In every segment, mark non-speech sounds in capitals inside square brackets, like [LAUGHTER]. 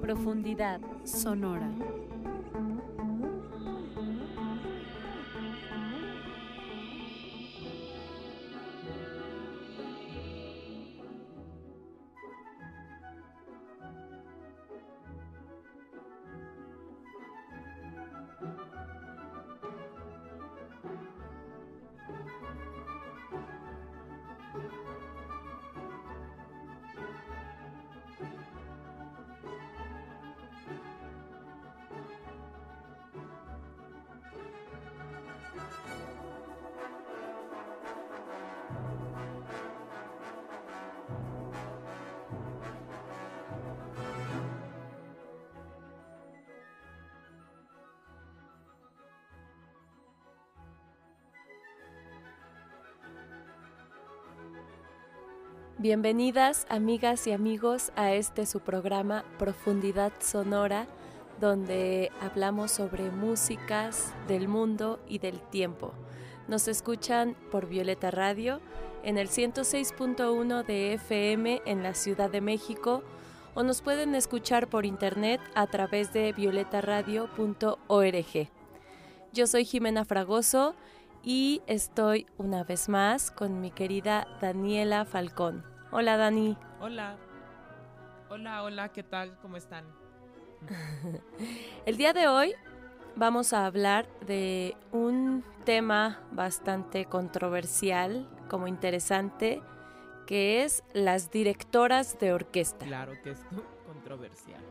Profundidad sonora. Bienvenidas amigas y amigos a este su programa Profundidad Sonora, donde hablamos sobre músicas del mundo y del tiempo. Nos escuchan por Violeta Radio en el 106.1 de FM en la Ciudad de México o nos pueden escuchar por internet a través de violetaradio.org. Yo soy Jimena Fragoso y estoy una vez más con mi querida Daniela Falcón. Hola Dani. Hola. Hola, hola, ¿qué tal? ¿Cómo están? [LAUGHS] El día de hoy vamos a hablar de un tema bastante controversial, como interesante, que es las directoras de orquesta. Claro que es [LAUGHS] controversial.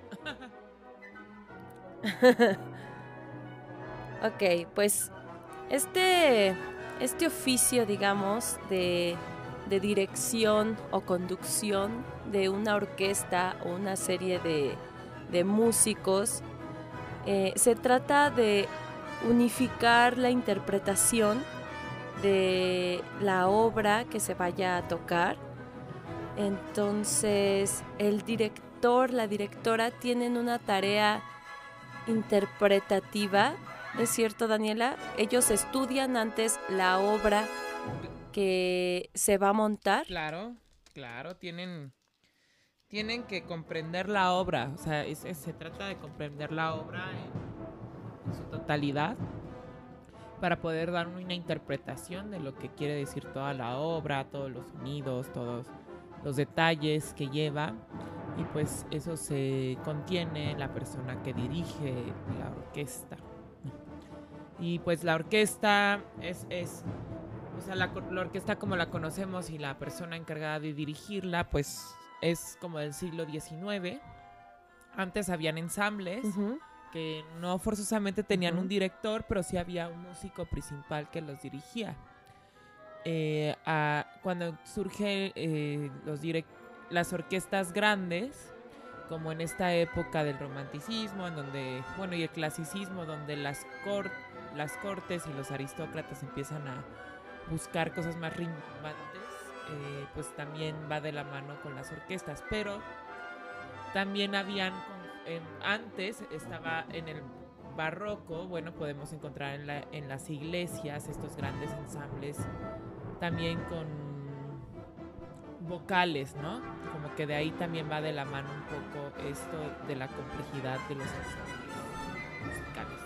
[LAUGHS] ok, pues este, este oficio, digamos, de de dirección o conducción de una orquesta o una serie de, músicos. Eh, se trata de unificar la interpretación de la obra que se vaya a tocar. Entonces el director, la directora tienen una tarea interpretativa. ¿Es cierto, Daniela? Ellos estudian antes la obra que se va a montar. Claro, claro, tienen, tienen que comprender la obra, o sea, se trata de comprender la obra en, su totalidad para poder dar una interpretación de lo que quiere decir toda la obra, todos los sonidos, todos los detalles que lleva y pues eso se contiene en la persona que dirige la orquesta. Y pues la orquesta es, es o sea, la, orquesta como la conocemos y la persona encargada de dirigirla, pues es como del siglo XIX. Antes habían ensambles que no forzosamente tenían un director, pero sí había un músico principal que los dirigía. Eh, cuando surgen eh, los las orquestas grandes, como en esta época del romanticismo, en donde, bueno, y el clasicismo, donde las, las cortes y los aristócratas empiezan a buscar cosas más rimbantes, eh, pues también va de la mano con las orquestas. Pero también habían, antes estaba en el barroco, bueno, podemos encontrar en, en las iglesias estos grandes ensambles, también con vocales, ¿no? Como que de ahí también va de la mano un poco esto de la complejidad de los ensambles musicales,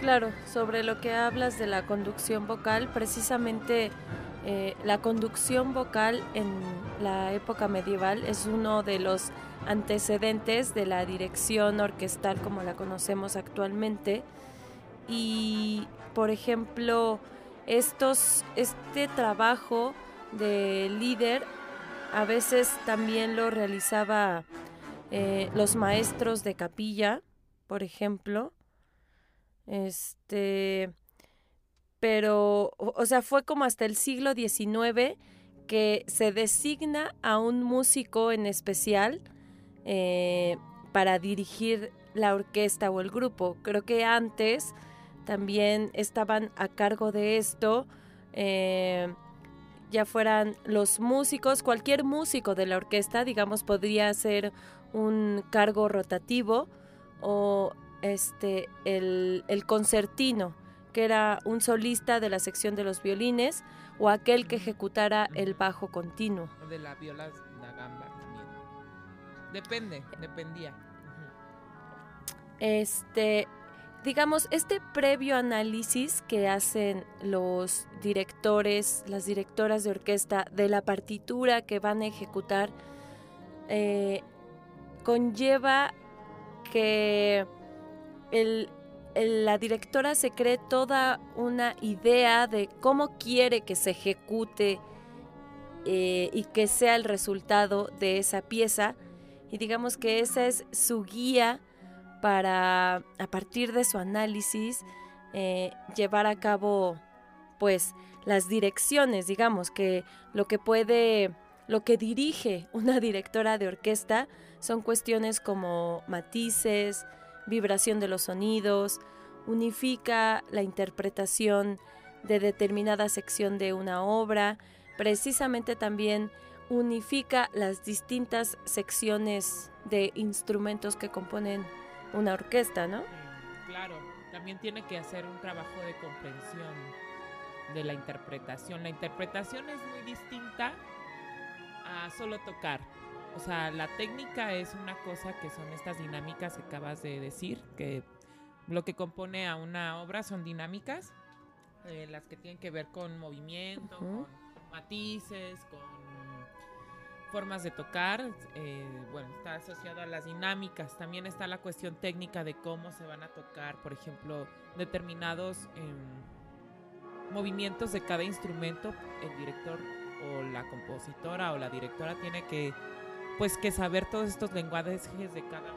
Claro, sobre lo que hablas de la conducción vocal, precisamente eh, la conducción vocal en la época medieval es uno de los antecedentes de la dirección orquestal como la conocemos actualmente. Y, por ejemplo, estos, este trabajo de líder a veces también lo realizaba eh, los maestros de capilla, por ejemplo, este, pero, o sea, fue como hasta el siglo XIX que se designa a un músico en especial eh, para dirigir la orquesta o el grupo. Creo que antes también estaban a cargo de esto, eh, ya fueran los músicos, cualquier músico de la orquesta, digamos, podría ser un cargo rotativo o este, el, concertino, que era un solista de la sección de los violines o aquel que ejecutara el bajo continuo. De la viola la gamba también. Depende, dependía. Este, digamos, este previo análisis que hacen los directores, las directoras de orquesta de la partitura que van a ejecutar, eh, conlleva que la directora se cree toda una idea de cómo quiere que se ejecute eh, y que sea el resultado de esa pieza. Y digamos que esa es su guía para, a partir de su análisis, eh, llevar a cabo, pues, las direcciones, digamos, que lo que puede, lo que dirige una directora de orquesta son cuestiones como matices, vibración de los sonidos, unifica la interpretación de determinada sección de una obra, precisamente también unifica las distintas secciones de instrumentos que componen una orquesta, ¿no? Claro, también tiene que hacer un trabajo de comprensión de la interpretación. La interpretación es muy distinta a solo tocar. O sea, la técnica es una cosa que son estas dinámicas que acabas de decir, que lo que compone a una obra son dinámicas, eh, las que tienen que ver con movimiento, con matices, con formas de tocar, eh, bueno, está asociado a las dinámicas. También está la cuestión técnica de cómo se van a tocar, por ejemplo, determinados em, movimientos de cada instrumento. El director o la compositora o la directora tiene que pues que saber todos estos lenguajes de cada,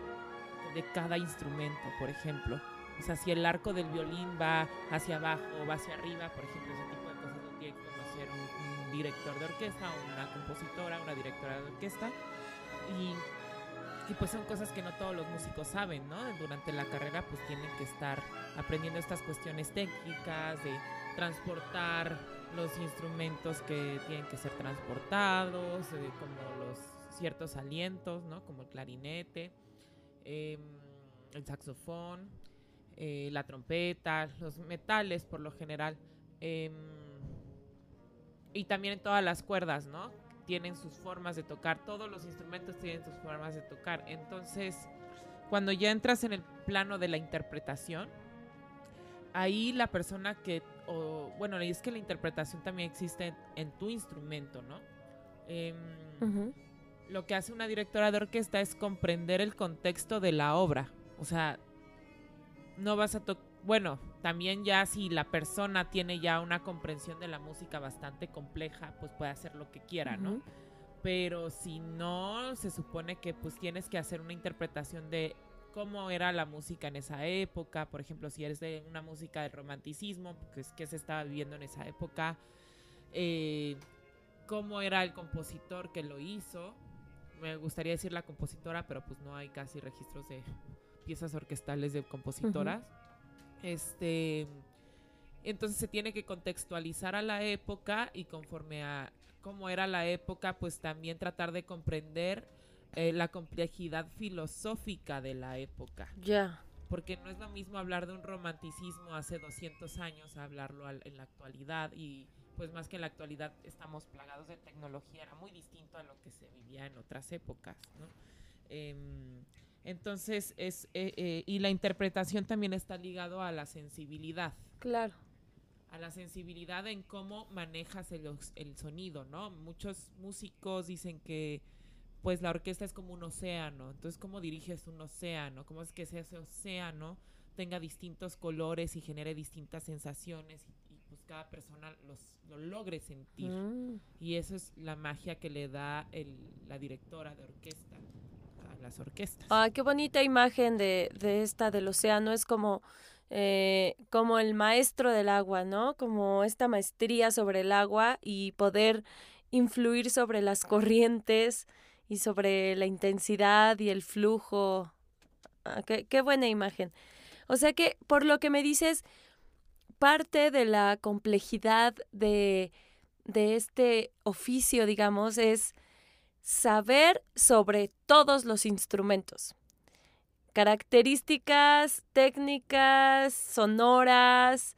de cada instrumento, por ejemplo. O sea, si el arco del violín va hacia abajo o va hacia arriba, por ejemplo, ese tipo de cosas lo tiene que conocer un, director de orquesta una compositora, una directora de orquesta. Y, y, pues son cosas que no todos los músicos saben, ¿no? Durante la carrera pues tienen que estar aprendiendo estas cuestiones técnicas de transportar los instrumentos que tienen que ser transportados, eh, como los ciertos alientos, ¿no? Como el clarinete, em, el saxofón, eh, la trompeta, los metales por lo general. Em, y también todas las cuerdas, ¿no? Tienen sus formas de tocar, todos los instrumentos tienen sus formas de tocar. Entonces, cuando ya entras en el plano de la interpretación, ahí la persona que, o, bueno, es que la interpretación también existe en, tu instrumento, ¿no? Eh, lo que hace una directora de orquesta es comprender el contexto de la obra. O sea, no vas a tocar... Bueno, también ya si la persona tiene ya una comprensión de la música bastante compleja, pues puede hacer lo que quiera, ¿no? Pero si no, se supone que pues tienes que hacer una interpretación de cómo era la música en esa época, por ejemplo, si eres de una música del romanticismo, pues qué se estaba viviendo en esa época, eh, cómo era el compositor que lo hizo, me gustaría decir la compositora, pero pues no hay casi registros de piezas orquestales de compositoras. Este, entonces se tiene que contextualizar a la época y conforme a cómo era la época, pues también tratar de comprender eh, la complejidad filosófica de la época. Ya. Porque no es lo mismo hablar de un romanticismo hace 200 años a hablarlo en la actualidad y pues más que en la actualidad estamos plagados de tecnología, era muy distinto a lo que se vivía en otras épocas, ¿no? Em, entonces, es, eh, eh, y la interpretación también está ligado a la sensibilidad. Claro. A la sensibilidad en cómo manejas el, el sonido, ¿no? Muchos músicos dicen que pues la orquesta es como un océano, entonces cómo diriges un océano, cómo es que ese océano tenga distintos colores y genere distintas sensaciones cada persona los, lo logre sentir. Mm. Y eso es la magia que le da el, la directora de orquesta a las orquestas. Ah, qué bonita imagen de, de esta del océano. Es como, eh, como el maestro del agua, ¿no? Como esta maestría sobre el agua y poder influir sobre las corrientes y sobre la intensidad y el flujo. Ah, qué, qué buena imagen. O sea que, por lo que me dices, parte de la complejidad de, este oficio, digamos, es saber sobre todos los instrumentos. Características técnicas, sonoras,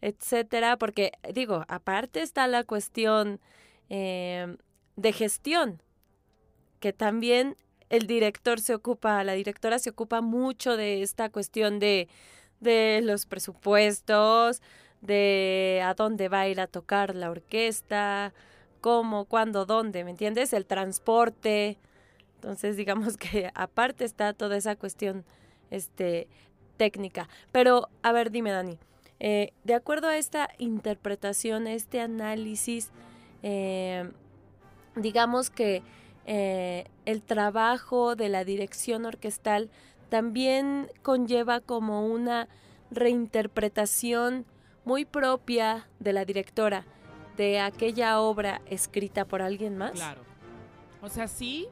etcétera, porque digo, aparte está la cuestión eh, de gestión, que también el director se ocupa, la directora se ocupa mucho de esta cuestión de, de los presupuestos, de a dónde va a ir a tocar la orquesta, cómo, cuándo, dónde, ¿me entiendes? El transporte. Entonces, [LAUGHS] digamos que aparte está toda esa cuestión este, técnica. Pero, a ver, dime, Dani, eh, de acuerdo a esta interpretación, este análisis, eh, digamos que eh, el trabajo de la dirección orquestal también conlleva como una reinterpretación muy propia de la directora de aquella obra escrita por alguien más. Claro. O sea, sí,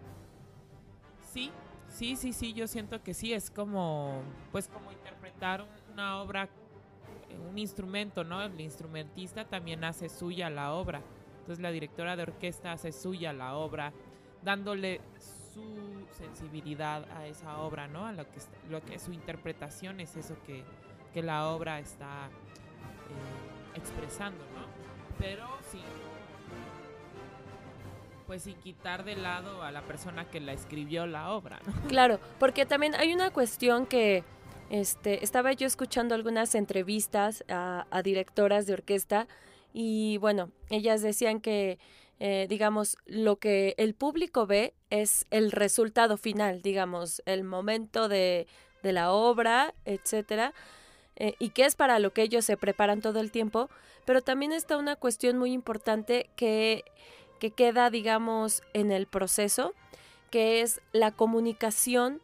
sí, sí, sí, sí, yo siento que sí, es como, pues como interpretar una obra, un instrumento, ¿no? El instrumentista también hace suya la obra. Entonces la directora de orquesta hace suya la obra, dándole sensibilidad a esa obra, ¿no? A lo que, lo que su interpretación es eso que, que la obra está eh, expresando, ¿no? Pero sí, pues sin quitar de lado a la persona que la escribió la obra, ¿no? [LAUGHS] Claro, porque también hay una cuestión que este, estaba yo escuchando algunas entrevistas a directoras de orquesta y bueno, ellas decían que eh, digamos, lo que el público ve es el resultado final, digamos, el momento de, de la obra, etcétera, eh, y que es para lo que ellos se preparan todo el tiempo, pero también está una cuestión muy importante que, que queda, digamos, en el proceso, que es la comunicación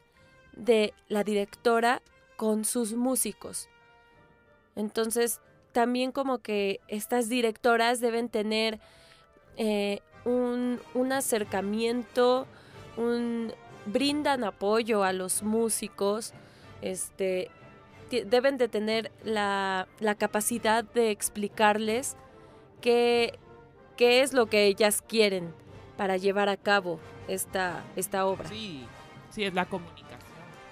de la directora con sus músicos. Entonces, también como que estas directoras deben tener eh, un, acercamiento, un, brindan apoyo a los músicos, este, deben de tener la, capacidad de explicarles qué, qué, es lo que ellas quieren para llevar a cabo esta, esta obra. Sí, sí, es la comunicación.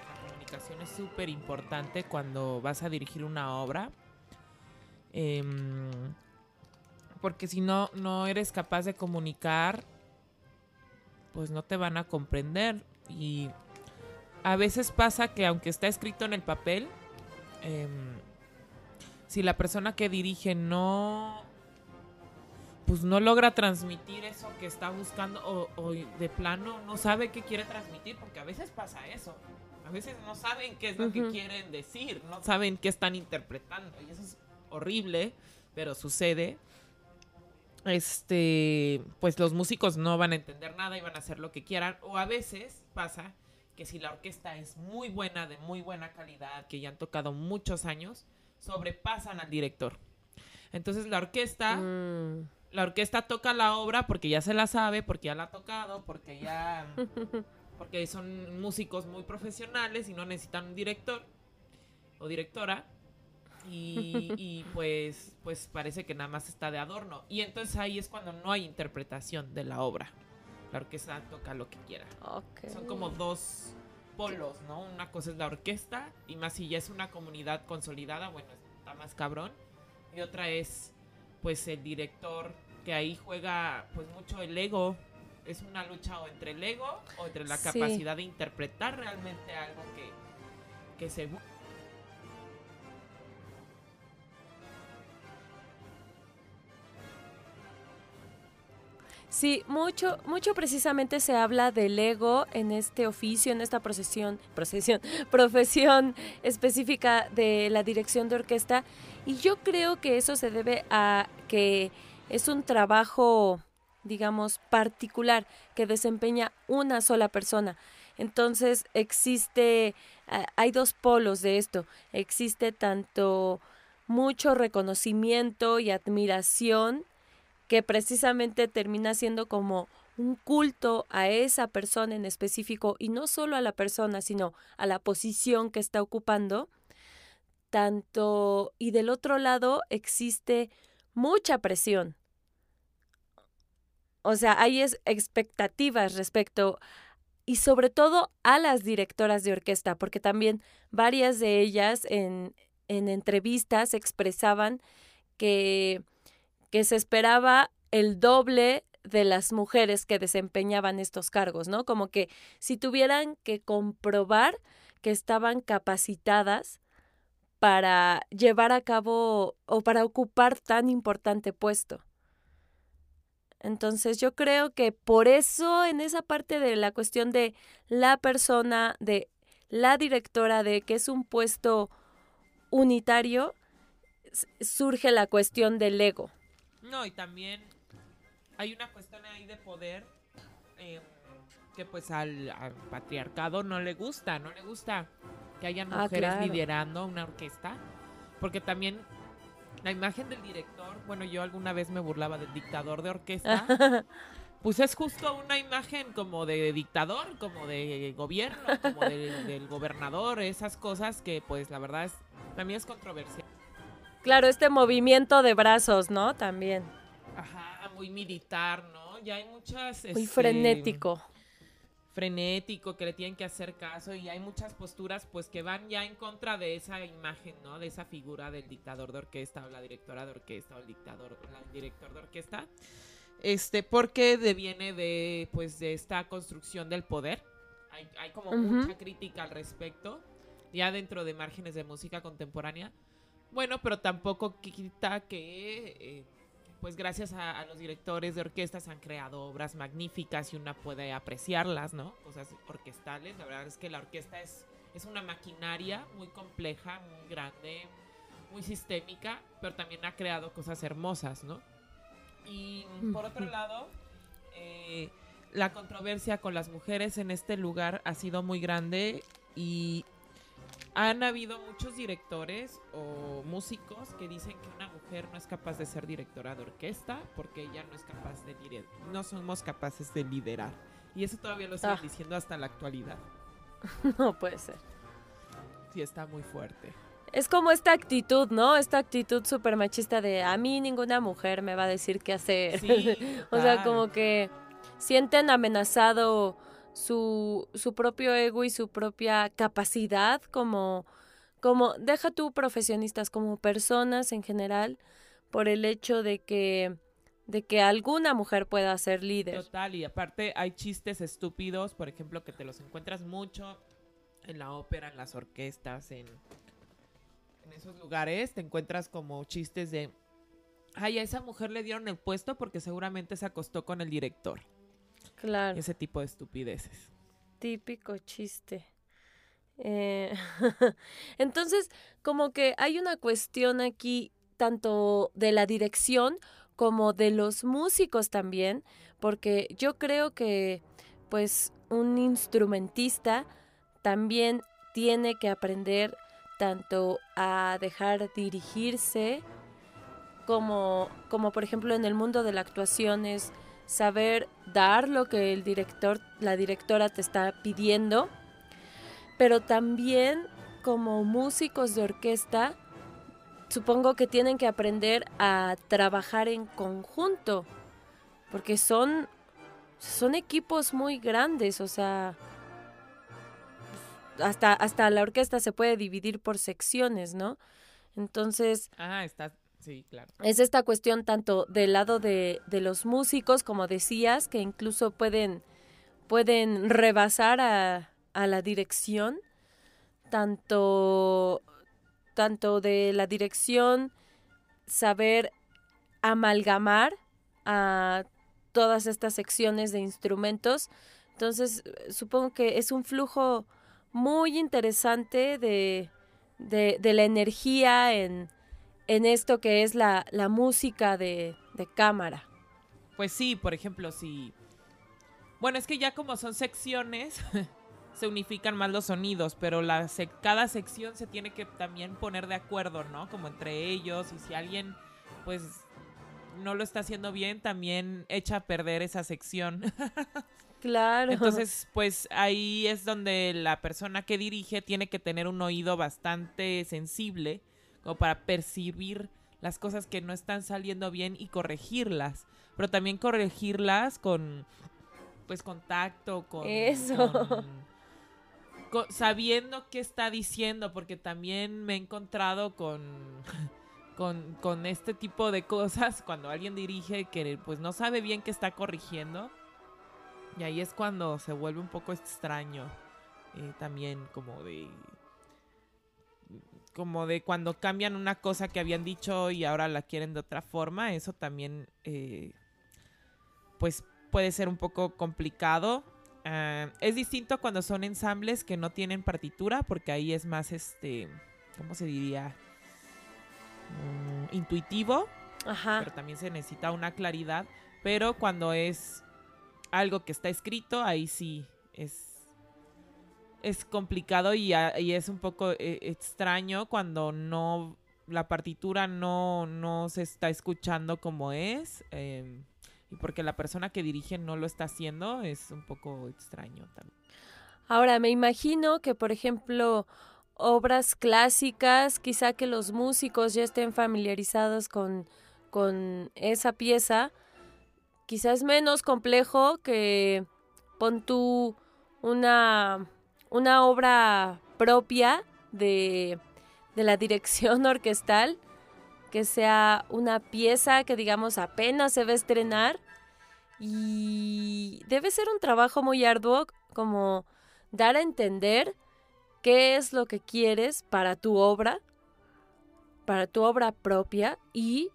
La comunicación es súper importante cuando vas a dirigir una obra. Em, porque si no, no eres capaz de comunicar, pues no te van a comprender. Y a veces pasa que aunque está escrito en el papel, em, si la persona que dirige no pues no logra transmitir eso que está buscando o, o, de plano no sabe qué quiere transmitir, porque a veces pasa eso. A veces no saben qué es lo que quieren decir, no saben qué están interpretando. Y eso es horrible, pero sucede este, pues los músicos no van a entender nada y van a hacer lo que quieran. O a veces pasa que si la orquesta es muy buena, de muy buena calidad, que ya han tocado muchos años, sobrepasan al director. Entonces la orquesta, mm. la orquesta toca la obra porque ya se la sabe, porque ya la ha tocado, porque ya, [LAUGHS] porque son músicos muy profesionales y no necesitan un director o directora. Y, pues, pues parece que nada más está de adorno. Y entonces ahí es cuando no hay interpretación de la obra. La orquesta toca lo que quiera. Son como dos polos, ¿no? Una cosa es la orquesta y más si ya es una comunidad consolidada, bueno, está más cabrón. Y otra es pues el director que ahí juega pues mucho el ego. Es una lucha o entre el ego o entre la capacidad de interpretar realmente algo que, que se Sí, mucho, mucho precisamente se habla del ego en este oficio, en esta procesión, procesión, [LAUGHS] profesión específica de la dirección de orquesta. Y yo creo que eso se debe a que es un trabajo, digamos, particular que desempeña una sola persona. Entonces existe, hay dos polos de esto. Existe tanto mucho reconocimiento y admiración que precisamente termina siendo como un culto a esa persona en específico y no solo a la persona, sino a la posición que está ocupando. Tanto y del otro lado existe mucha presión. O sea, hay expectativas respecto y sobre todo a las directoras de orquesta, porque también varias de ellas en, en entrevistas expresaban que, que se esperaba el doble de las mujeres que desempeñaban estos cargos, ¿no? Como que si tuvieran que comprobar que estaban capacitadas para llevar a cabo o para ocupar tan importante puesto. Entonces yo creo que por eso en esa parte de la cuestión de la persona, de la directora, de que es un puesto unitario, surge la cuestión del ego. No, y también hay una cuestión ahí de poder eh, que pues al, patriarcado no le gusta, no le gusta que hayan ah, mujeres liderando una orquesta, porque también la imagen del director, bueno, yo alguna vez me burlaba del dictador de orquesta, [LAUGHS] pues es justo una imagen como de dictador, como de gobierno, como del gobernador, esas cosas que pues la verdad es, también es controversial. Claro, este movimiento de brazos, ¿no? También. Ajá, muy militar, ¿no? Ya hay muchas... Muy este, frenético frenético, que le tienen que hacer caso y hay muchas posturas pues que van ya en contra de esa imagen, ¿no? De esa figura del dictador de orquesta o la directora de orquesta o el dictador, el director de orquesta. Este, porque deviene de pues de esta construcción del poder. Hay, hay como mucha crítica al respecto, ya dentro de márgenes de música contemporánea. Bueno, pero tampoco quita que eh, pues gracias a, los directores de orquestas han creado obras magníficas y una puede apreciarlas, ¿no? Cosas orquestales. La verdad es que la orquesta es, es una maquinaria muy compleja, muy grande, muy sistémica, pero también ha creado cosas hermosas, ¿no? Y por otro lado, eh, la controversia con las mujeres en este lugar ha sido muy grande y han habido muchos directores o músicos que dicen que una mujer no es capaz de ser directora de orquesta porque ella no es capaz de liderar, no somos capaces de liderar. Y eso todavía lo siguen ah. diciendo hasta la actualidad. [LAUGHS] No puede ser. Sí, está muy fuerte. Es como esta actitud, ¿no? Esta actitud súper machista de a mí ninguna mujer me va a decir qué hacer. [LAUGHS] o sea, como que sienten amenazado su, su propio ego y su propia capacidad como, como, deja tú profesionistas, como personas en general, por el hecho de que, de que alguna mujer pueda ser líder. Total, y aparte hay chistes estúpidos, por ejemplo, que te los encuentras mucho en la ópera, en las orquestas, en, en esos lugares, te encuentras como chistes de, ay, a esa mujer le dieron el puesto porque seguramente se acostó con el director. Claro. Ese tipo de estupideces. Típico chiste. Eh, [LAUGHS] entonces, como que hay una cuestión aquí tanto de la dirección como de los músicos también, porque yo creo que pues un instrumentista también tiene que aprender tanto a dejar dirigirse como, como por ejemplo en el mundo de la actuación es saber dar lo que el director, la directora te está pidiendo, pero también como músicos de orquesta, supongo que tienen que aprender a trabajar en conjunto, porque son, son equipos muy grandes, o sea, hasta, hasta la orquesta se puede dividir por secciones, ¿no? Entonces... Ah, está, Sí, claro. Es esta cuestión tanto del lado de, los músicos, como decías, que incluso pueden, pueden rebasar a, la dirección, tanto, tanto de la dirección, saber amalgamar a todas estas secciones de instrumentos. Entonces, supongo que es un flujo muy interesante de, de la energía en, en esto que es la, música de, cámara. Pues sí, por ejemplo, si... Bueno, es que ya como son secciones, [LAUGHS] se unifican más los sonidos, pero la cada sección se tiene que también poner de acuerdo, ¿no? Como entre ellos, y si alguien, pues, no lo está haciendo bien, también echa a perder esa sección. [LAUGHS] Claro. Entonces, pues ahí es donde la persona que dirige tiene que tener un oído bastante sensible como para percibir las cosas que no están saliendo bien y corregirlas, pero también corregirlas con pues contacto, con eso. sabiendo qué está diciendo, porque también me he encontrado con [LAUGHS] con, con este tipo de cosas, cuando alguien dirige que pues no sabe bien qué está corrigiendo. Y ahí es cuando se vuelve un poco extraño. eh, también como de como de cuando cambian una cosa que habían dicho y ahora la quieren de otra forma, eso también eh, pues puede ser un poco complicado. Ah, es distinto cuando son ensambles que no tienen partitura, porque ahí es más este, ¿cómo se diría? Mm, intuitivo, Ajá. pero también se necesita una claridad. Pero cuando es algo que está escrito, ahí sí es es complicado y, y es un poco eh, extraño cuando no la partitura no, no se está escuchando como es eh, y porque la persona que dirige no lo está haciendo es un poco extraño también. Ahora, me imagino que, por ejemplo, obras clásicas, quizá que los músicos ya estén familiarizados con, con esa pieza, quizás menos complejo que pon tú una, una obra propia de, de la dirección [LAUGHS] orquestal, que sea una pieza que digamos apenas se va a estrenar. Y debe ser un trabajo muy arduo como dar a entender qué es lo que quieres para tu obra, para tu obra propia y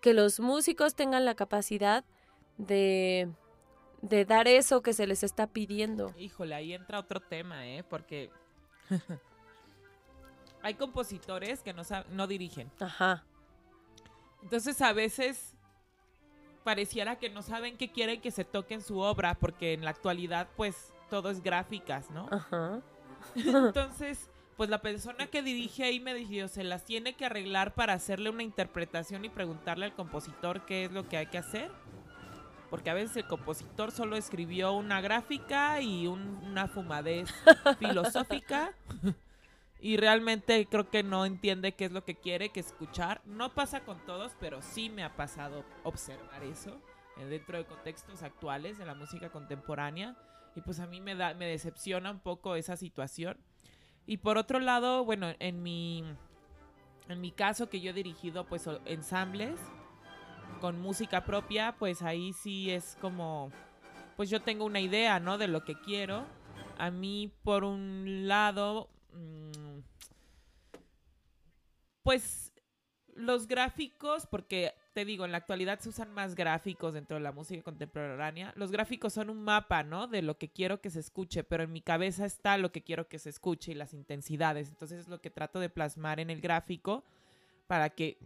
que los músicos tengan la capacidad de, de dar eso que se les está pidiendo. Híjole, ahí entra otro tema, ¿eh? Porque [LAUGHS] hay compositores que no, no dirigen. Ajá. Entonces a veces pareciera que no saben qué quieren que se toque en su obra, porque en la actualidad pues todo es gráficas, ¿no? Ajá. [LAUGHS] Entonces, pues la persona que dirige ahí me dijo, se las tiene que arreglar para hacerle una interpretación y preguntarle al compositor qué es lo que hay que hacer. Porque a veces el compositor solo escribió una gráfica y un- una fumadez [LAUGHS] filosófica. Y realmente creo que no entiende qué es lo que quiere que escuchar. No pasa con todos, pero sí me ha pasado observar eso eh, dentro de contextos actuales de la música contemporánea. Y pues a mí me da, me decepciona un poco esa situación. Y por otro lado, bueno, en mi, en mi caso que yo he dirigido pues ensambles con música propia, pues ahí sí es como, pues yo tengo una idea, ¿no? De lo que quiero. A mí, por un lado, mm, pues los gráficos, porque te digo, en la actualidad se usan más gráficos dentro de la música contemporánea. Los gráficos son un mapa, ¿no? De lo que quiero que se escuche, pero en mi cabeza está lo que quiero que se escuche y las intensidades. Entonces es lo que trato de plasmar en el gráfico para que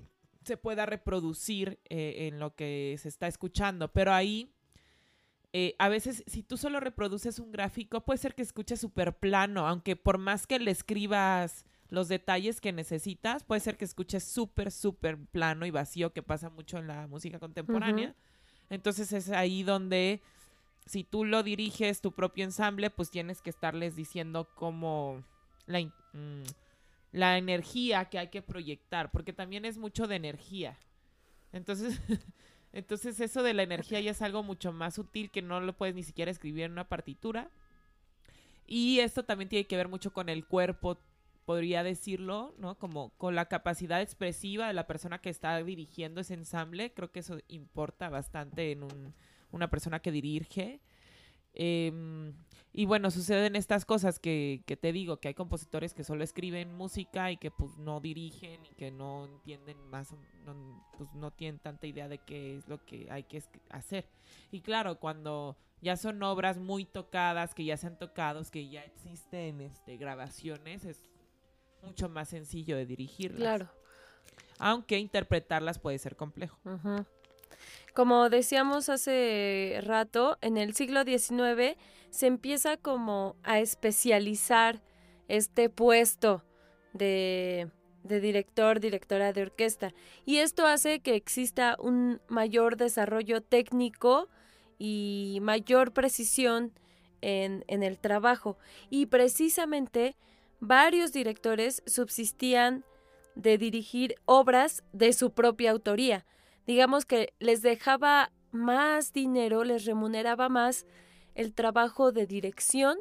se pueda reproducir eh, en lo que se está escuchando. Pero ahí, eh, a veces, si tú solo reproduces un gráfico, puede ser que escuche súper plano, aunque por más que le escribas los detalles que necesitas, puede ser que escuches súper, súper plano y vacío, que pasa mucho en la música contemporánea. Entonces es ahí donde, si tú lo diriges, tu propio ensamble, pues tienes que estarles diciendo cómo la, mm, la energía que hay que proyectar, porque también es mucho de energía. Entonces, [LAUGHS] entonces eso de la energía ya es algo mucho más sutil que no lo puedes ni siquiera escribir en una partitura. Y esto también tiene que ver mucho con el cuerpo, podría decirlo, ¿no? Como con la capacidad expresiva de la persona que está dirigiendo ese ensamble. Creo que eso importa bastante en un- una persona que dirige. Em, y bueno, suceden estas cosas que, que te digo, que hay compositores que solo escriben música y que pues no dirigen y que no entienden más, no, pues no tienen tanta idea de qué es lo que hay que hacer. Y claro, cuando ya son obras muy tocadas, que ya se han tocado, que ya existen este, grabaciones, es mucho más sencillo de dirigirlas. Claro. Aunque interpretarlas puede ser complejo. Ujú. Como decíamos hace rato, en el siglo XIX se empieza como a especializar este puesto de, director, directora de orquesta. Y esto hace que exista un mayor desarrollo técnico y mayor precisión en el trabajo. Y precisamente varios directores subsistían de dirigir obras de su propia autoría. Digamos que les dejaba más dinero, les remuneraba más el trabajo de dirección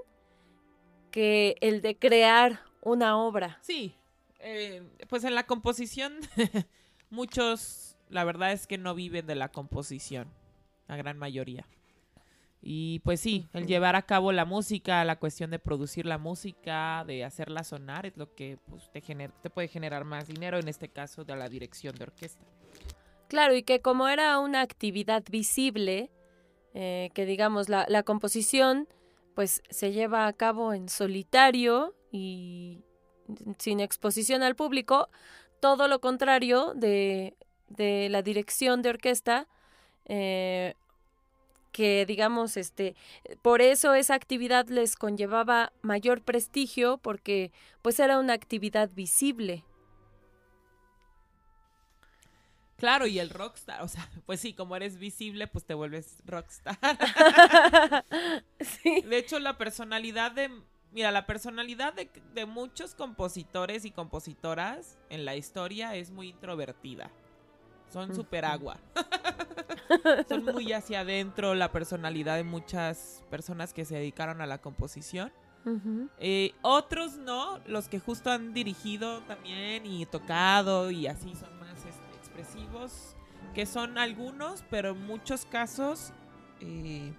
que el de crear una obra. Sí, eh, pues en la composición [LAUGHS] muchos, la verdad es que no viven de la composición, la gran mayoría. Y pues sí, el llevar a cabo la música, la cuestión de producir la música, de hacerla sonar, es lo que pues, te, te puede generar más dinero, en este caso de la dirección de orquesta. Claro, y que como era una actividad visible, eh, que digamos la, composición pues se lleva a cabo en solitario y sin exposición al público, todo lo contrario de, de la dirección de orquesta, eh, que digamos, este, por eso esa actividad les conllevaba mayor prestigio, porque pues era una actividad visible. Claro, y el rockstar, o sea, pues sí, como eres visible, pues te vuelves rockstar. [LAUGHS] sí. De hecho, la personalidad de, mira, la personalidad de, de muchos compositores y compositoras en la historia es muy introvertida. Son súper agua. [LAUGHS] Son muy hacia adentro la personalidad de muchas personas que se dedicaron a la composición. Eh, otros no, los que justo han dirigido también y tocado y así son más expresivos, que son algunos, pero en muchos casos, eh,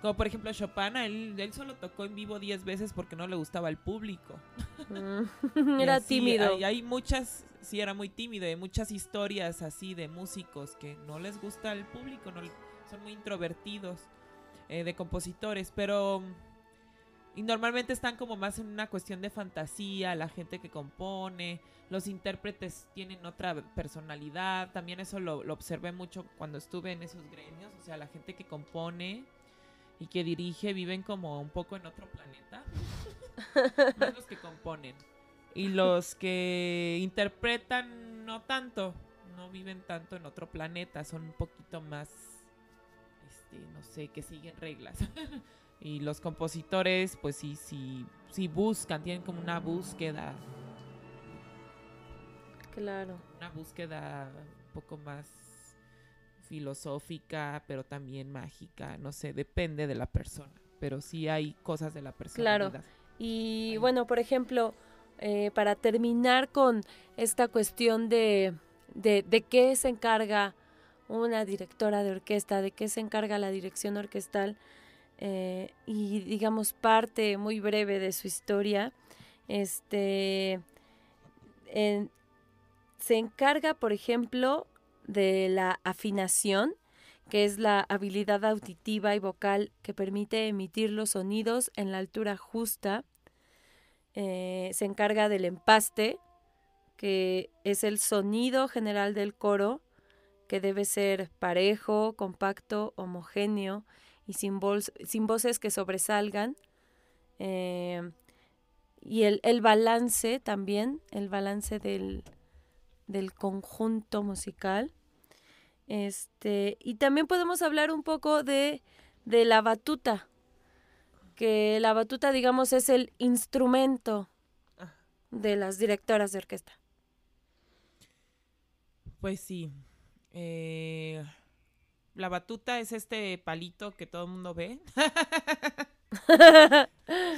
como por ejemplo Chopin, él, él solo tocó en vivo 10 veces porque no le gustaba el público. Mm. [LAUGHS] Era tímido. Y hay muchas sí era muy tímido. Hay muchas historias así de músicos que no les gusta el público, no, son muy introvertidos, eh, de compositores, pero... Y normalmente están como más en una cuestión de fantasía, la gente que compone, los intérpretes tienen otra personalidad, también eso lo, lo observé mucho cuando estuve en esos gremios, o sea, la gente que compone y que dirige viven como un poco en otro planeta, [LAUGHS] más los que componen. Y los que interpretan no tanto, no viven tanto en otro planeta, son un poquito más, este, no sé, que siguen reglas. [LAUGHS] y los compositores, pues sí, sí, sí buscan, tienen como una búsqueda. Claro. Una búsqueda un poco más filosófica, pero también mágica, no sé, depende de la persona, pero sí hay cosas de la personalidad. Claro. Y bueno, por ejemplo, eh, para terminar con esta cuestión de, de, qué se encarga una directora de orquesta, de qué se encarga la dirección orquestal eh, y digamos parte muy breve de su historia. Este se encarga, por ejemplo, de la afinación, que es la habilidad auditiva y vocal que permite emitir los sonidos en la altura justa eh, se encarga del empaste, que es el sonido general del coro, que debe ser parejo, compacto, homogéneo y sin, sin voces que sobresalgan. Eh, y el, el, balance también, el balance del, del conjunto musical. Este, y también podemos hablar un poco de, de la batuta, que la batuta, digamos, es el instrumento ah. de las directoras de orquesta. Pues sí. Eh, la batuta es este palito que todo el mundo ve. [LAUGHS]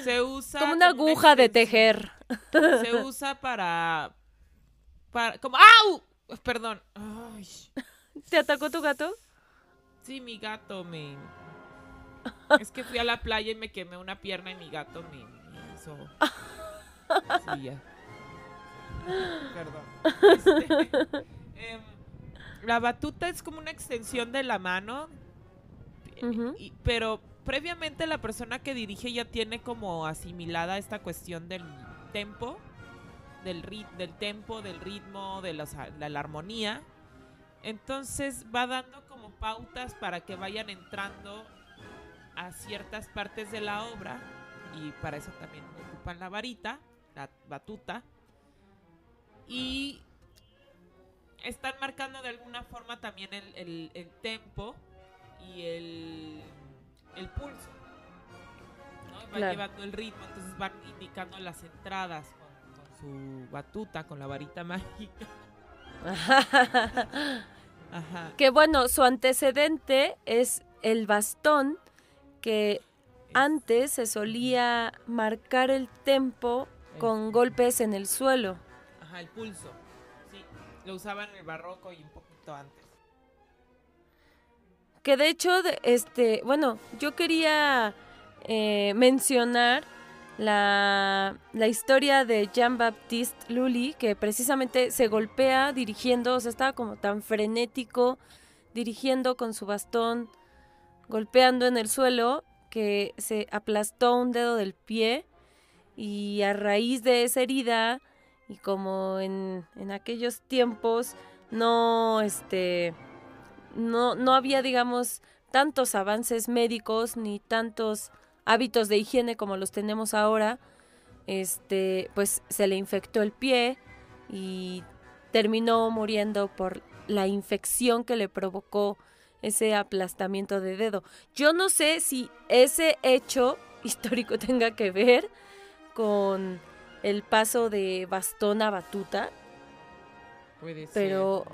se usa como una aguja de tejer. se usa para para como ¡au! Perdón. ¿Te atacó tu gato? Sí, mi gato me es que fui a la playa y me quemé una pierna y mi gato me, hizo. [LAUGHS] Sí, ya. Perdón. Este, em, la batuta es como una extensión de la mano, pero previamente la persona que dirige ya tiene como asimilada esta cuestión del tempo, del, del tempo, del ritmo, de, de la armonía. Entonces va dando como pautas para que vayan entrando a ciertas partes de la obra y para eso también ocupan la varita, la batuta, y están marcando de alguna forma también el, el, tempo y el, el pulso. Van llevando el ritmo, entonces van indicando las entradas con, su batuta, con la varita [LAUGHS] mágica. Ajá. Que bueno, su antecedente es el bastón que antes se solía marcar el tempo con golpes en el suelo. Ajá, el pulso. Lo usaban en el barroco y un poquito antes. Que de hecho, este, bueno, yo quería eh, mencionar la, la, historia de Jean-Baptiste Lully, que precisamente se golpea dirigiendo, o sea, estaba como tan frenético, dirigiendo con su bastón, golpeando en el suelo, que se aplastó un dedo del pie y a raíz de esa herida y como en, en aquellos tiempos no, este, no, no había, digamos, tantos avances médicos ni tantos hábitos de higiene como los tenemos ahora, este, pues se le infectó el pie y terminó muriendo por la infección que le provocó ese aplastamiento de dedo. Yo no sé si ese hecho histórico [LAUGHS] tenga que ver con el paso de bastón a batuta. Puede ser. Pero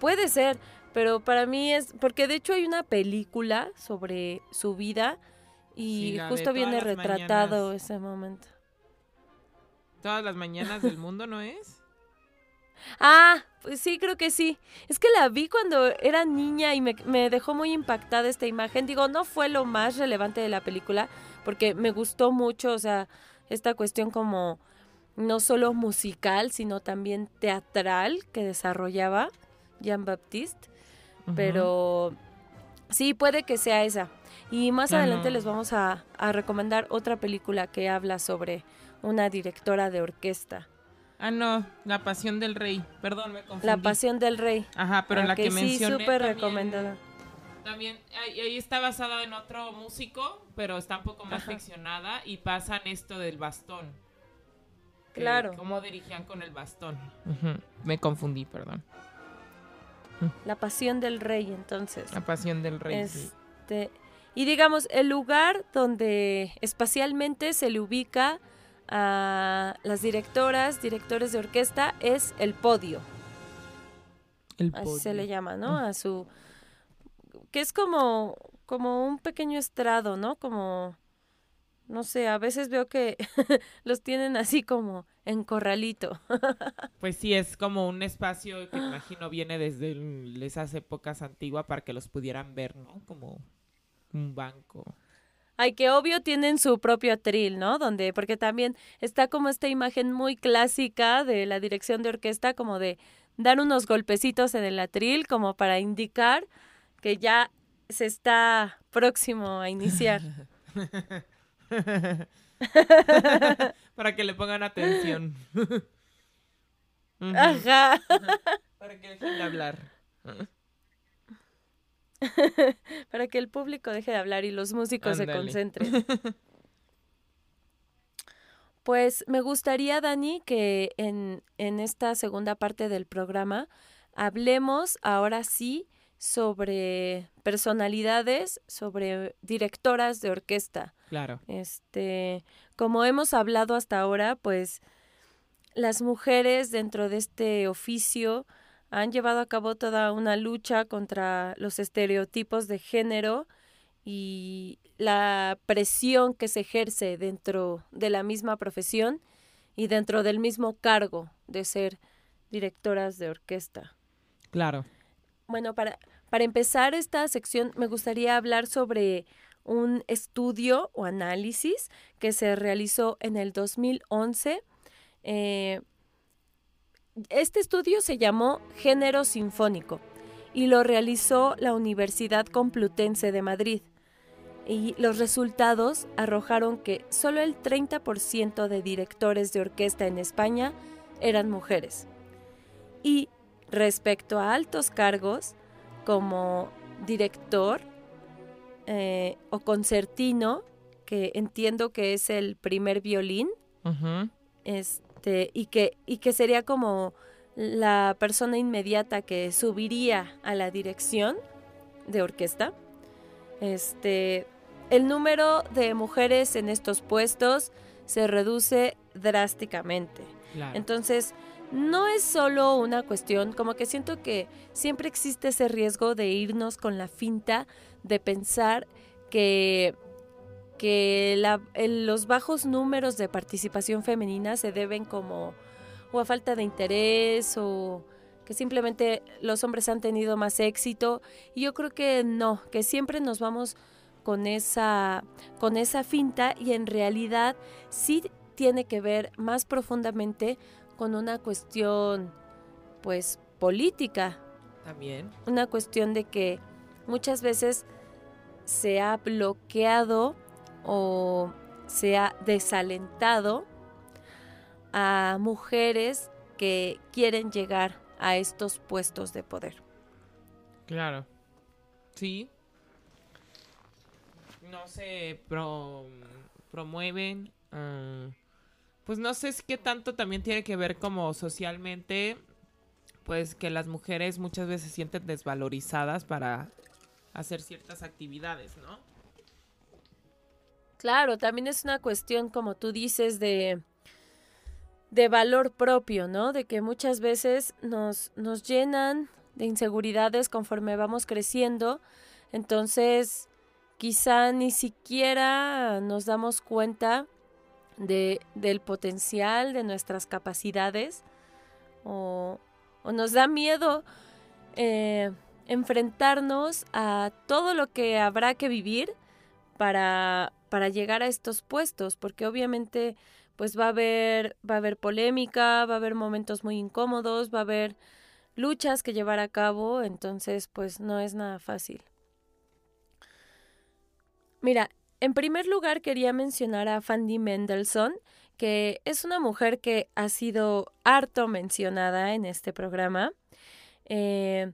puede ser, pero para mí es porque de hecho hay una película sobre su vida y justo viene retratado ese momento. Todas las mañanas del mundo, ¿no es? Ah, pues sí, creo que sí. Es que la vi cuando era niña y me, me, dejó muy impactada esta imagen. Digo, no fue lo más relevante de la película, porque me gustó mucho, o sea, esta cuestión como no solo musical, sino también teatral que desarrollaba Jean Baptiste. Pero sí, puede que sea esa. Y más adelante les vamos a, a, recomendar otra película que habla sobre una directora de orquesta. Ah, no, La Pasión del Rey. Perdón, me confundí. La Pasión del Rey. Ajá, pero la que, sí, mencioné súper también- recomendada. También ahí está basada en otro músico, pero está un poco más Ajá. ficcionada y pasan esto del bastón. Claro. Cómo dirigían con el bastón. Me confundí, perdón. La Pasión del Rey, entonces. La Pasión del Rey. sí. Este, y digamos, el lugar donde espacialmente se le ubica a las directoras, directores de orquesta, es el podio. El Así se podio. le llama, ¿no? A su... que es como, como un pequeño estrado, ¿no? Como, no sé, a veces veo que [LAUGHS] los tienen así como en corralito. [LAUGHS] Pues sí, es como un espacio que imagino viene desde el- esas épocas antiguas para que los pudieran ver, ¿no? Como un banco. Ay, que obvio tienen su propio atril, ¿no? Donde, porque también está como esta imagen muy clásica de la dirección de orquesta, como de dar unos golpecitos en el atril, como para indicar que ya se está próximo a iniciar. [LAUGHS] [LAUGHS] para que le pongan atención. Ajá. Para que dejen de hablar. [LAUGHS] Para que el público deje de hablar y los músicos se concentren. [LAUGHS] Pues me gustaría, Dani, que en, en esta segunda parte del programa hablemos ahora sí sobre personalidades, sobre directoras de orquesta. Claro. Este, como hemos hablado hasta ahora, pues las mujeres dentro de este oficio han llevado a cabo toda una lucha contra los estereotipos de género y la presión que se ejerce dentro de la misma profesión y dentro del mismo cargo de ser directoras de orquesta. Claro. Bueno, para, para empezar esta sección me gustaría hablar sobre un estudio o análisis que se realizó en el 2011. Eh, este estudio se llamó Género Sinfónico y lo realizó la Universidad Complutense de Madrid. Y los resultados arrojaron que solo el 30% de directores de orquesta en España eran mujeres. Y respecto a altos cargos, como director eh, o concertino, que entiendo que es el primer violín, este, y que, y que sería como la persona inmediata que subiría a la dirección de orquesta. Este, el número de mujeres en estos puestos se reduce drásticamente. Claro. Entonces, no es solo una cuestión, como que siento que siempre existe ese riesgo de irnos con la finta de pensar que, que los bajos números de participación femenina se deben como a falta de interés o que simplemente los hombres han tenido más éxito. Y yo creo que no, que siempre nos vamos con esa con esa finta y en realidad sí tiene que ver más profundamente con una cuestión pues política. También. Una cuestión de que muchas veces se ha bloqueado o se ha desalentado a mujeres que quieren llegar a estos puestos de poder. Claro. Sí. No se promueven. Ah, pues no sé qué tanto también tiene que ver como socialmente, pues que las mujeres muchas veces se sienten desvalorizadas para hacer ciertas actividades, ¿no? Claro, también es una cuestión, como tú dices, de de valor propio, ¿no? De que muchas veces nos, nos llenan de inseguridades conforme vamos creciendo. Entonces, quizá ni siquiera nos damos cuenta de, del potencial de nuestras capacidades o, nos da miedo eh, enfrentarnos a todo lo que habrá que vivir para, para llegar a estos puestos, porque obviamente pues va a haber, va a haber polémica, va a haber momentos muy incómodos, va a haber luchas que llevar a cabo, entonces pues no es nada fácil. Mira, en primer lugar quería mencionar a Fanny Mendelssohn, que es una mujer que ha sido harto mencionada en este programa. Eh,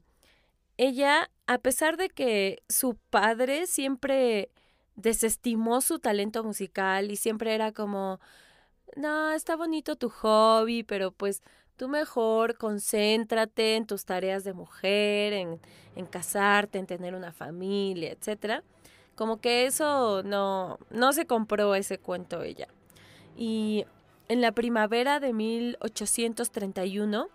ella, a pesar de que su padre siempre desestimó su talento musical y siempre era como, no, está bonito tu hobby, pero pues tú mejor concéntrate en tus tareas de mujer, en, en casarte, en tener una familia, etcétera. Como que eso no, no se compró ese cuento ella. Y en la primavera de 1831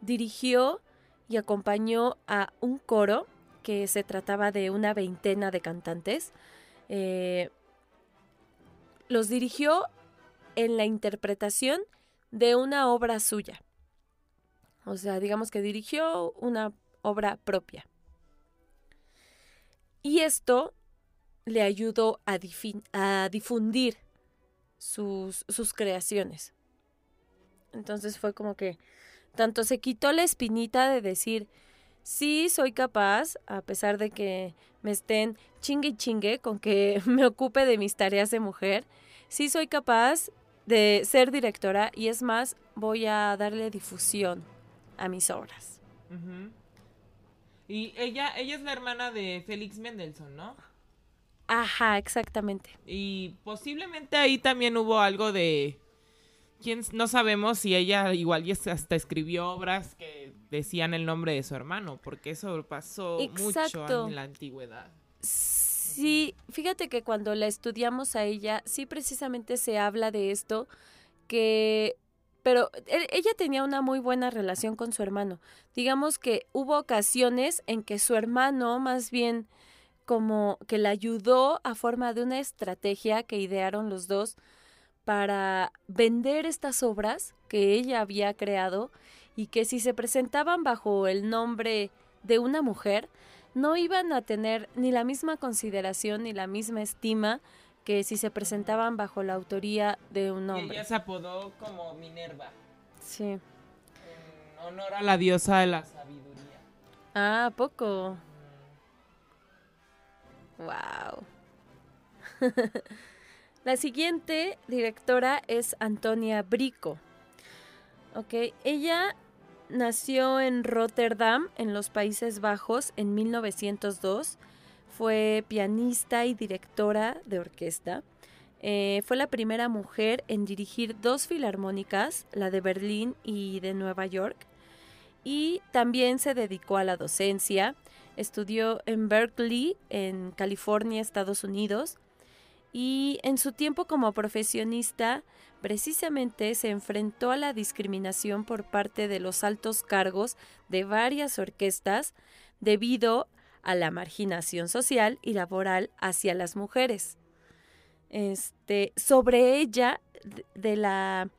dirigió y acompañó a un coro que se trataba de una veintena de cantantes. Eh, los dirigió en la interpretación de una obra suya. O sea, digamos que dirigió una obra propia. Y esto le ayudó a, a difundir sus, sus creaciones. Entonces fue como que tanto se quitó la espinita de decir, sí soy capaz, a pesar de que me estén chingue y chingue con que [LAUGHS] me ocupe de mis tareas de mujer, sí soy capaz de ser directora y es más, voy a darle difusión a mis obras. Y ella, ella es la hermana de Félix Mendelssohn, ¿no? Ajá, exactamente. Y posiblemente ahí también hubo algo de... ¿Quién? No sabemos si ella igual hasta escribió obras que decían el nombre de su hermano, porque eso pasó mucho en la antigüedad. Sí, fíjate que cuando la estudiamos a ella, sí precisamente se habla de esto, que... Pero ella tenía una muy buena relación con su hermano. Digamos que hubo ocasiones en que su hermano más bien como que la ayudó a forma de una estrategia que idearon los dos para vender estas obras que ella había creado y que si se presentaban bajo el nombre de una mujer, no iban a tener ni la misma consideración ni la misma estima que si se presentaban bajo la autoría de un hombre. ella se apodó como Minerva. Sí. En honor a la diosa de la sabiduría. Ah, poco. Wow. [LAUGHS] la siguiente directora es Antonia Brico. Ok, ella nació en Rotterdam, en los Países Bajos, en 1902. Fue pianista y directora de orquesta. Eh, fue la primera mujer en dirigir dos filarmónicas, la de Berlín y de Nueva York. Y también se dedicó a la docencia. Estudió en Berkeley, en California, Estados Unidos. Y en su tiempo como profesionista precisamente se enfrentó a la discriminación por parte de los altos cargos de varias orquestas debido a la marginación social y laboral hacia las mujeres. Este, sobre ella, de la,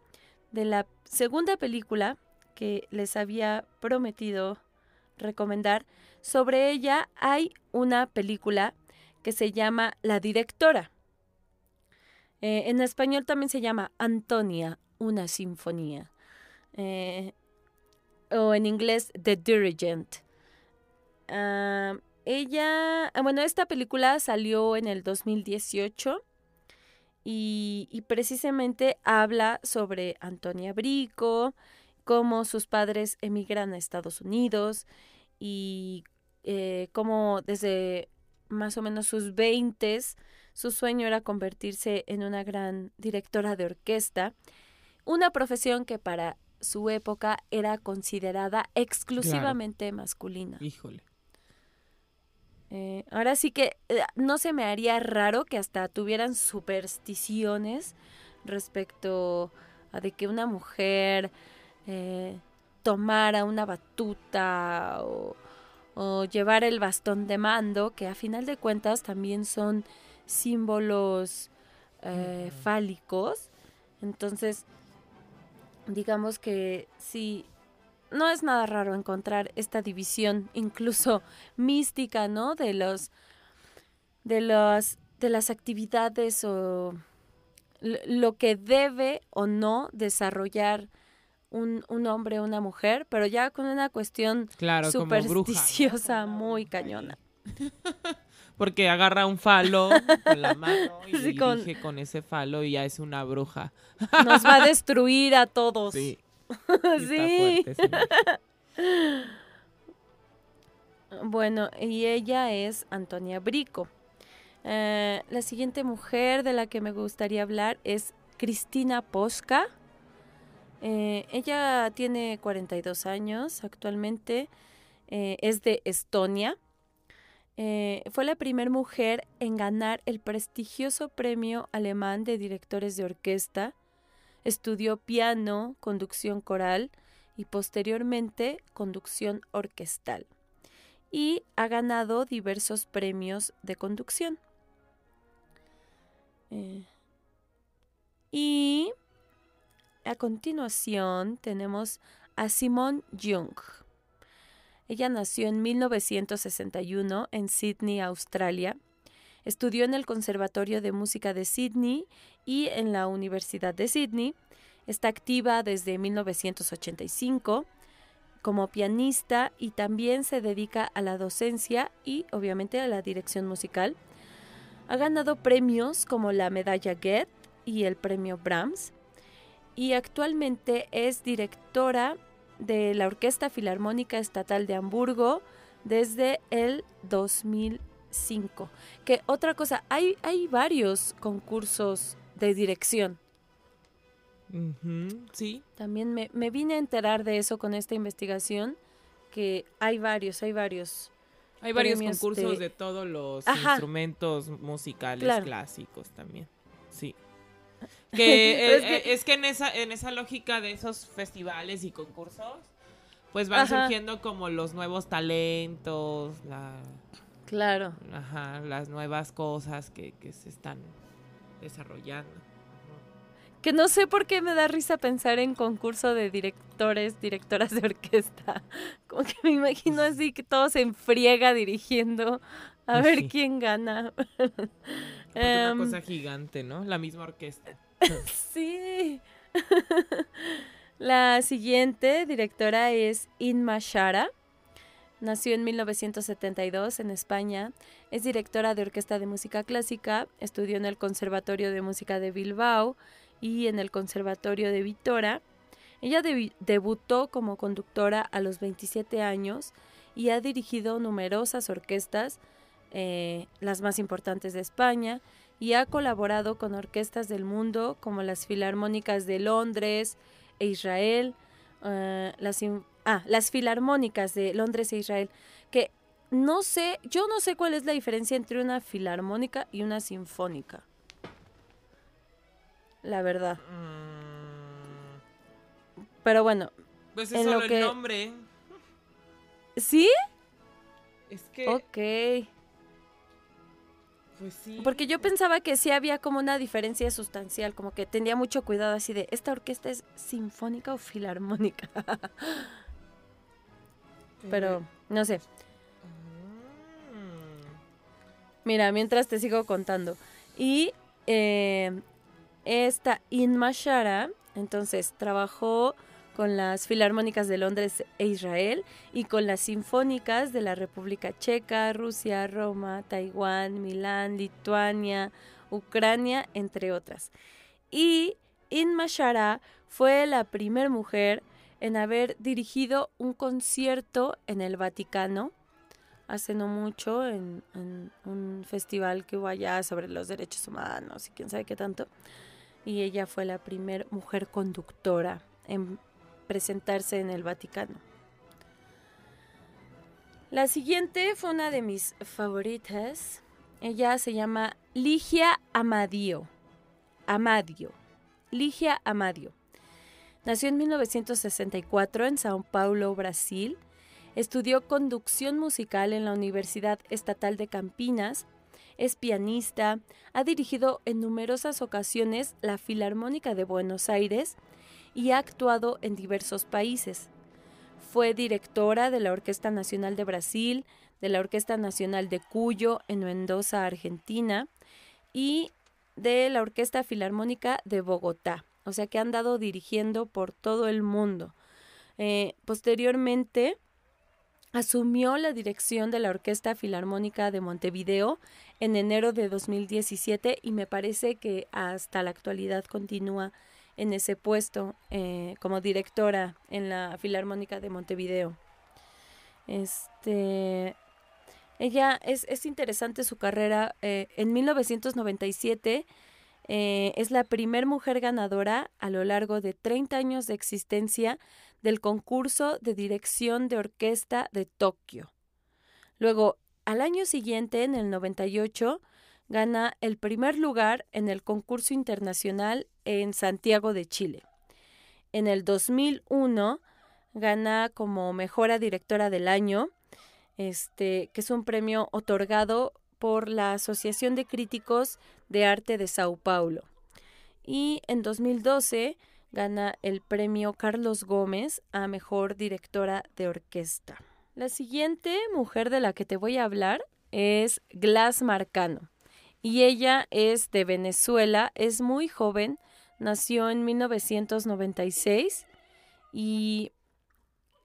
de la segunda película que les había prometido recomendar. Sobre ella hay una película que se llama La Directora. Eh, en español también se llama Antonia, una sinfonía. Eh, o en inglés The Dirigent. Ah, ella, ah, bueno, esta película salió en el 2018 y, y precisamente habla sobre Antonia Brico, cómo sus padres emigran a Estados Unidos y eh, cómo desde más o menos sus veintes su sueño era convertirse en una gran directora de orquesta, una profesión que para su época era considerada exclusivamente masculina. Híjole. Eh, ahora sí que eh, no se me haría raro que hasta tuvieran supersticiones respecto a de que una mujer eh, tomara una batuta o, o, llevar el bastón de mando, que a final de cuentas también son símbolos fálicos. Entonces, digamos que sí, no es nada raro encontrar esta división incluso [LAUGHS] mística, ¿no? De los de los de las actividades o lo que debe o no desarrollar un, un hombre o una mujer, pero ya con una cuestión supersticiosa muy cañona. [LAUGHS] Porque agarra un falo con la mano [LAUGHS] y con... con ese falo y ya es una bruja. Nos va a [LAUGHS] destruir a todos. Sí. sí. bueno, y ella es Antonia Brico. Eh, la siguiente mujer de la que me gustaría hablar es Cristina Posca. Eh, ella tiene 42 años actualmente, eh, es de Estonia. fue la primera mujer en ganar el prestigioso premio alemán de directores de orquesta Estudió piano, conducción coral y posteriormente conducción orquestal. Y ha ganado diversos premios de conducción. Eh, y a continuación tenemos a Simone Jung. Ella nació en 1961 en Sydney, Australia. Estudió en el Conservatorio de Música de Sydney y en la Universidad de Sydney. Está activa desde 1985 como pianista y también se dedica a la docencia y obviamente a la dirección musical. Ha ganado premios como la medalla Goethe y el premio Brahms y actualmente es directora de la Orquesta Filarmónica Estatal de Hamburgo desde el 2005. Que otra cosa, hay, hay varios concursos de dirección. sí. También me, vine a enterar de eso con esta investigación, que hay varios, hay varios. Hay varios concursos de... todos los instrumentos musicales clásicos también. Sí. [LAUGHS] Que, eh, eh, es, que... en esa en esa lógica de esos festivales y concursos pues van surgiendo como los nuevos talentos, la Claro. Ajá, las nuevas cosas que, que se están desarrollando. Que no sé por qué me da risa pensar en concurso de directores, directoras de orquesta. [LAUGHS] Como que me imagino así que todo se enfriega dirigiendo a [LAUGHS] ver quién gana. [LAUGHS] una em, cosa gigante, ¿no? La misma orquesta. [LAUGHS] sí. La siguiente directora es Inma Shara. Nació en 1972 en España. Es directora de Orquesta de Música Clásica. Estudió en el Conservatorio de Música de Bilbao y en el Conservatorio de Vitora. Ella debutó como conductora a los 27 años y ha dirigido numerosas orquestas, eh, las más importantes de España, y ha colaborado con orquestas del mundo como las Filarmónicas de Londres e Israel, uh, las, ah, las filarmónicas de Londres e Israel, que no sé, yo no sé cuál es la diferencia entre una filarmónica y una sinfónica. La verdad. Mm. Pero bueno. Pues es solo el nombre. ¿Sí? Es que. Ok. Pues sí. Porque yo pensaba que sí había como una diferencia sustancial, como que tenía mucho cuidado así de, ¿esta orquesta es sinfónica o filarmónica? Pero, no sé. Mm. Mira, mientras te sigo contando. Y eh, esta Inma Shara, entonces, trabajó con las Filarmónicas de Londres e Israel y con las Sinfónicas de la República Checa, Rusia, Roma, Taiwán, Milán, Lituania, Ucrania, entre otras. Y Inma Shara fue la primera mujer en haber dirigido un concierto en el Vaticano hace no mucho en, en un festival que hubo allá sobre los derechos humanos y quién sabe qué tanto. Y ella fue la primera mujer conductora en presentarse en el Vaticano. La siguiente fue una de mis favoritas. Ella se llama Ligia Amadio. Amadio. Ligia Amadio. Nació en 1964 en Sao Paulo, Brasil. Estudió conducción musical en la Universidad Estatal de Campinas. Es pianista. Ha dirigido en numerosas ocasiones la Filarmónica de Buenos Aires y ha actuado en diversos países. Fue directora de la Orquesta Nacional de Brasil, de la Orquesta Nacional de Cuyo en Mendoza, Argentina, y de la Orquesta Filarmónica de Bogotá. O sea que ha andado dirigiendo por todo el mundo. Eh, posteriormente asumió la dirección de la Orquesta Filarmónica de Montevideo en enero de 2017 y me parece que hasta la actualidad continúa en ese puesto eh, como directora en la Filarmónica de Montevideo. Este, ella es, es interesante su carrera. eh, en 1997 eh, es la primer mujer ganadora a lo largo de 30 años de existencia del concurso de dirección de orquesta de Tokio. Luego, al año siguiente, en el 98, gana el primer lugar en el concurso internacional en Santiago de Chile. En el 2001 gana como mejora directora del año, este, que es un premio otorgado por la Asociación de Críticos de Arte de Sao Paulo. Y en 2012 gana el premio Carlos Gómez a mejor directora de orquesta. La siguiente mujer de la que te voy a hablar es Glass Marcano y ella es de Venezuela, es muy joven, nació en 1996 y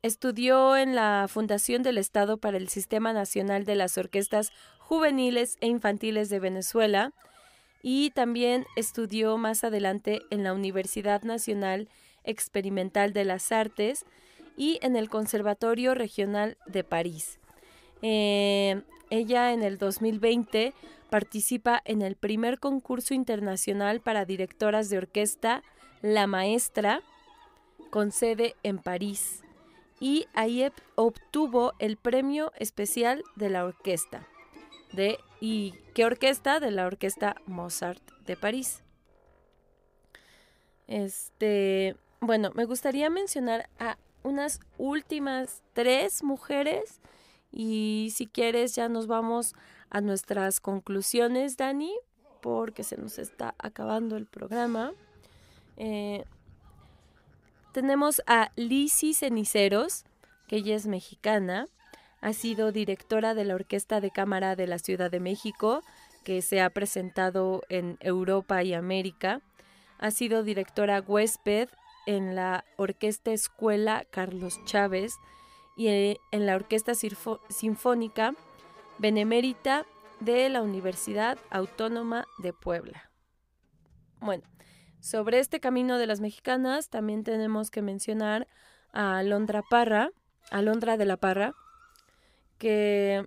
estudió en la Fundación del Estado para el Sistema Nacional de las Orquestas Juveniles e Infantiles de Venezuela y también estudió más adelante en la Universidad Nacional Experimental de las Artes y en el Conservatorio Regional de París. Eh, ella en el 2020 participa en el primer concurso internacional para directoras de orquesta La Maestra, con sede en París, y ahí obtuvo el premio especial de la orquesta. De, ¿Y qué orquesta? De la Orquesta Mozart de París. Este, bueno, me gustaría mencionar a unas últimas tres mujeres y si quieres ya nos vamos a nuestras conclusiones, Dani, porque se nos está acabando el programa. Eh, tenemos a Lizzy Ceniceros, que ella es mexicana, ha sido directora de la Orquesta de Cámara de la Ciudad de México, que se ha presentado en Europa y América. Ha sido directora huésped en la Orquesta Escuela Carlos Chávez y eh, en la Orquesta Sinfónica Benemérita de la Universidad Autónoma de Puebla. Bueno, sobre este camino de las mexicanas también tenemos que mencionar a Alondra Parra, Alondra de la Parra, que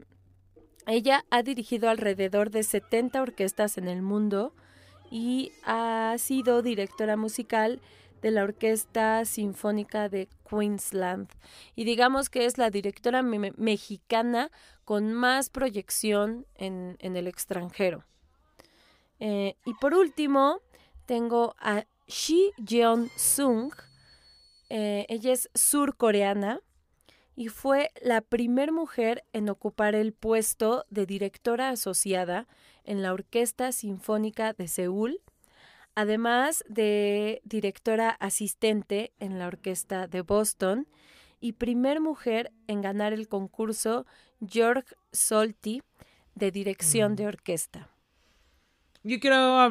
ella ha dirigido alrededor de 70 orquestas en el mundo y ha sido directora musical de la Orquesta Sinfónica de Queensland. Y digamos que es la directora me- mexicana con más proyección en, el extranjero. Eh, y por último, tengo a Shi Jeon-sung. Eh, ella es surcoreana y fue la primer mujer en ocupar el puesto de directora asociada en la Orquesta Sinfónica de Seúl, además de directora asistente en la Orquesta de Boston y primer mujer en ganar el concurso Georg Solti de dirección de orquesta. Yo quiero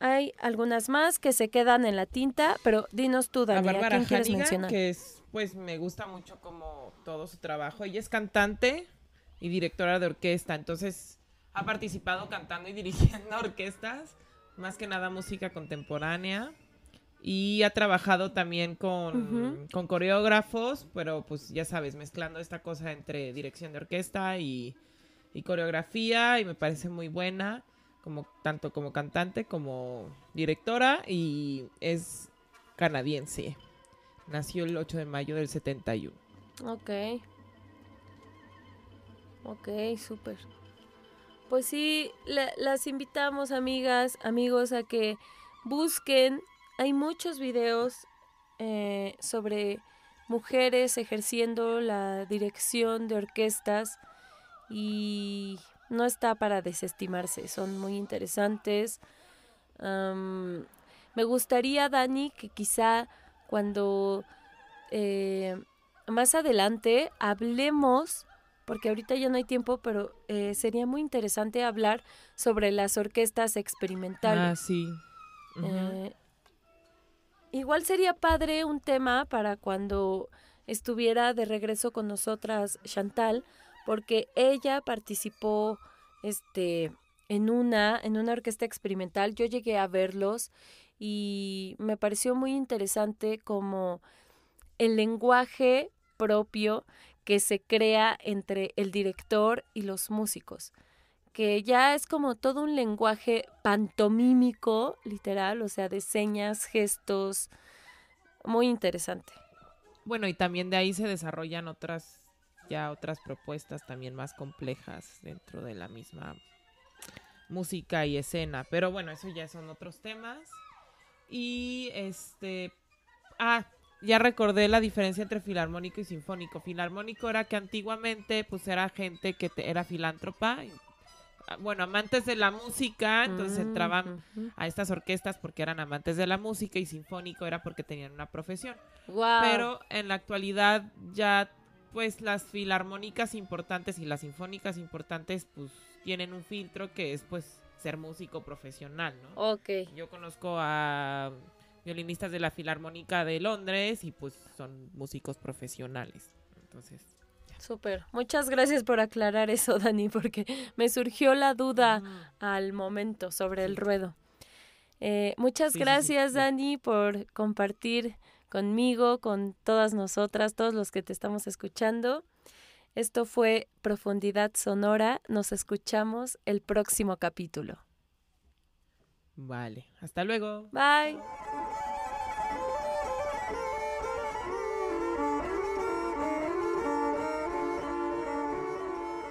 hay algunas más que se quedan en la tinta, pero dinos tú, Daniela, ¿quién quieres mencionar? que es, pues me gusta mucho como todo su trabajo. Ella es cantante y directora de orquesta, entonces ha participado cantando y [LAUGHS] dirigiendo orquestas, más que nada música contemporánea. Y ha trabajado también con, con coreógrafos, pero pues ya sabes, mezclando esta cosa entre dirección de orquesta y, y coreografía, y me parece muy buena como tanto como cantante como directora y es canadiense. Nació el 8 de mayo del 71. Ok. Ok, súper. Pues sí, las invitamos, amigas, amigos, a que busquen. Hay muchos videos eh, sobre mujeres ejerciendo la dirección de orquestas y no está para desestimarse, son muy interesantes. me gustaría, Dani, que quizá cuando eh, más adelante hablemos, porque ahorita ya no hay tiempo, pero eh, sería muy interesante hablar sobre las orquestas experimentales. Ah, sí. Eh, igual sería padre un tema para cuando estuviera de regreso con nosotras Chantal, porque ella participó este en una en una orquesta experimental. Yo llegué a verlos y me pareció muy interesante como el lenguaje propio que se crea entre el director y los músicos, que ya es como todo un lenguaje pantomímico, literal, o sea, de señas, gestos, muy interesante. Bueno, y también de ahí se desarrollan otras ya otras propuestas también más complejas dentro de la misma música y escena. Pero bueno, eso ya son otros temas. Y este. Ah, ya recordé la diferencia entre filarmónico y sinfónico. Filarmónico era que antiguamente, pues era gente que era filántropa. Bueno, amantes de la música, entonces mm, entraban a estas orquestas porque eran amantes de la música y sinfónico era porque tenían una profesión. Pero en la actualidad ya pues las filarmónicas importantes y las sinfónicas importantes pues tienen un filtro que es pues ser músico profesional, ¿no? Ok. Yo conozco a violinistas de la Filarmónica de Londres y pues son músicos profesionales. Entonces... Súper. Muchas gracias por aclarar eso, [LAUGHS] Dani, porque me surgió la duda al momento sobre el ruedo. Eh, muchas gracias, Dani, por compartir conmigo, con todas nosotras, todos los que te estamos escuchando. Esto fue Profundidad Sonora. Nos escuchamos el próximo capítulo. Vale, hasta luego. Bye.